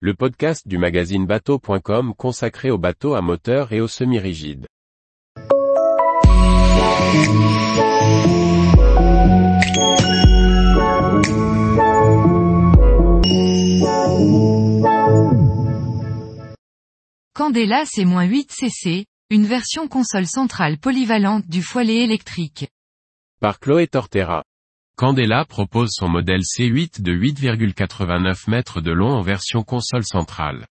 le podcast du magazine bateau.com consacré aux bateaux à moteur et aux semi-rigides. Candela C-8 cc, une version console centrale polyvalente du foilet électrique. Par Chloé Tortera. Candela propose son modèle C8 de 8,89 mètres de long en version console centrale.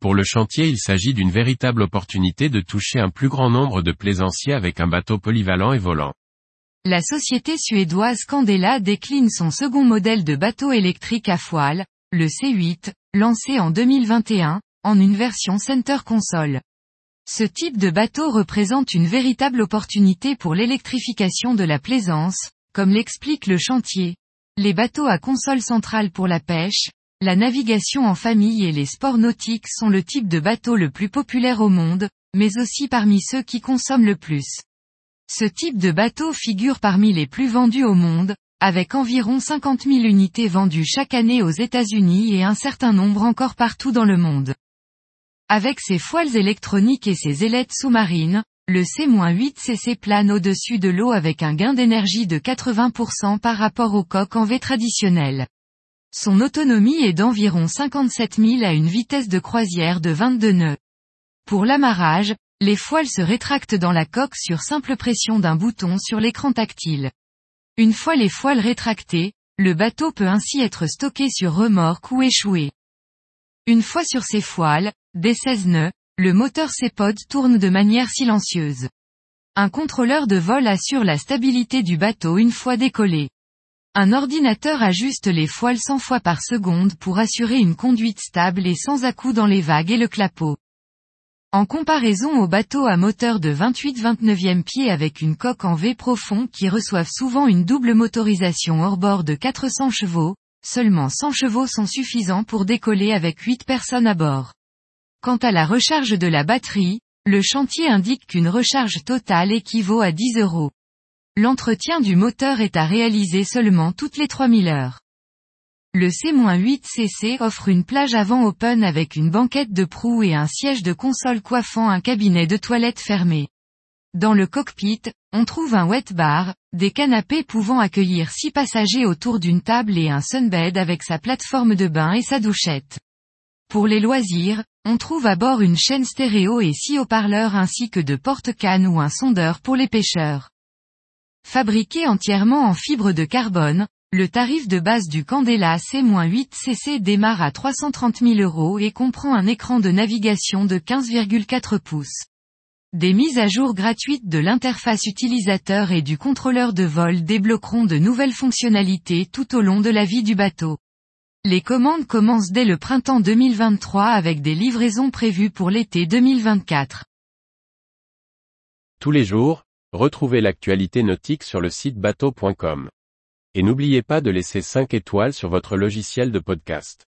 Pour le chantier il s'agit d'une véritable opportunité de toucher un plus grand nombre de plaisanciers avec un bateau polyvalent et volant. La société suédoise Candela décline son second modèle de bateau électrique à foile, le C8, lancé en 2021, en une version Center Console. Ce type de bateau représente une véritable opportunité pour l'électrification de la plaisance, comme l'explique le chantier. Les bateaux à console centrale pour la pêche, la navigation en famille et les sports nautiques sont le type de bateau le plus populaire au monde, mais aussi parmi ceux qui consomment le plus. Ce type de bateau figure parmi les plus vendus au monde, avec environ 50 000 unités vendues chaque année aux États-Unis et un certain nombre encore partout dans le monde. Avec ses foiles électroniques et ses ailettes sous-marines, le C-8cc plane au-dessus de l'eau avec un gain d'énergie de 80% par rapport au coq en V traditionnel. Son autonomie est d'environ 57 000 à une vitesse de croisière de 22 nœuds. Pour l'amarrage, les foiles se rétractent dans la coque sur simple pression d'un bouton sur l'écran tactile. Une fois les foiles rétractées, le bateau peut ainsi être stocké sur remorque ou échoué. Une fois sur ses foiles, des 16 nœuds, le moteur CEPOD tourne de manière silencieuse. Un contrôleur de vol assure la stabilité du bateau une fois décollé. Un ordinateur ajuste les foiles 100 fois par seconde pour assurer une conduite stable et sans à-coups dans les vagues et le clapot. En comparaison aux bateaux à moteur de 28-29e pied avec une coque en V profond qui reçoivent souvent une double motorisation hors bord de 400 chevaux, seulement 100 chevaux sont suffisants pour décoller avec 8 personnes à bord. Quant à la recharge de la batterie, le chantier indique qu'une recharge totale équivaut à 10 euros. L'entretien du moteur est à réaliser seulement toutes les 3000 heures. Le C-8cc offre une plage avant open avec une banquette de proue et un siège de console coiffant un cabinet de toilette fermé. Dans le cockpit, on trouve un wet bar, des canapés pouvant accueillir six passagers autour d'une table et un sunbed avec sa plateforme de bain et sa douchette. Pour les loisirs, on trouve à bord une chaîne stéréo et six haut-parleurs ainsi que de porte-cannes ou un sondeur pour les pêcheurs. Fabriqué entièrement en fibre de carbone, le tarif de base du Candela C-8cc démarre à 330 000 euros et comprend un écran de navigation de 15,4 pouces. Des mises à jour gratuites de l'interface utilisateur et du contrôleur de vol débloqueront de nouvelles fonctionnalités tout au long de la vie du bateau. Les commandes commencent dès le printemps 2023 avec des livraisons prévues pour l'été 2024. Tous les jours, retrouvez l'actualité nautique sur le site bateau.com. Et n'oubliez pas de laisser 5 étoiles sur votre logiciel de podcast.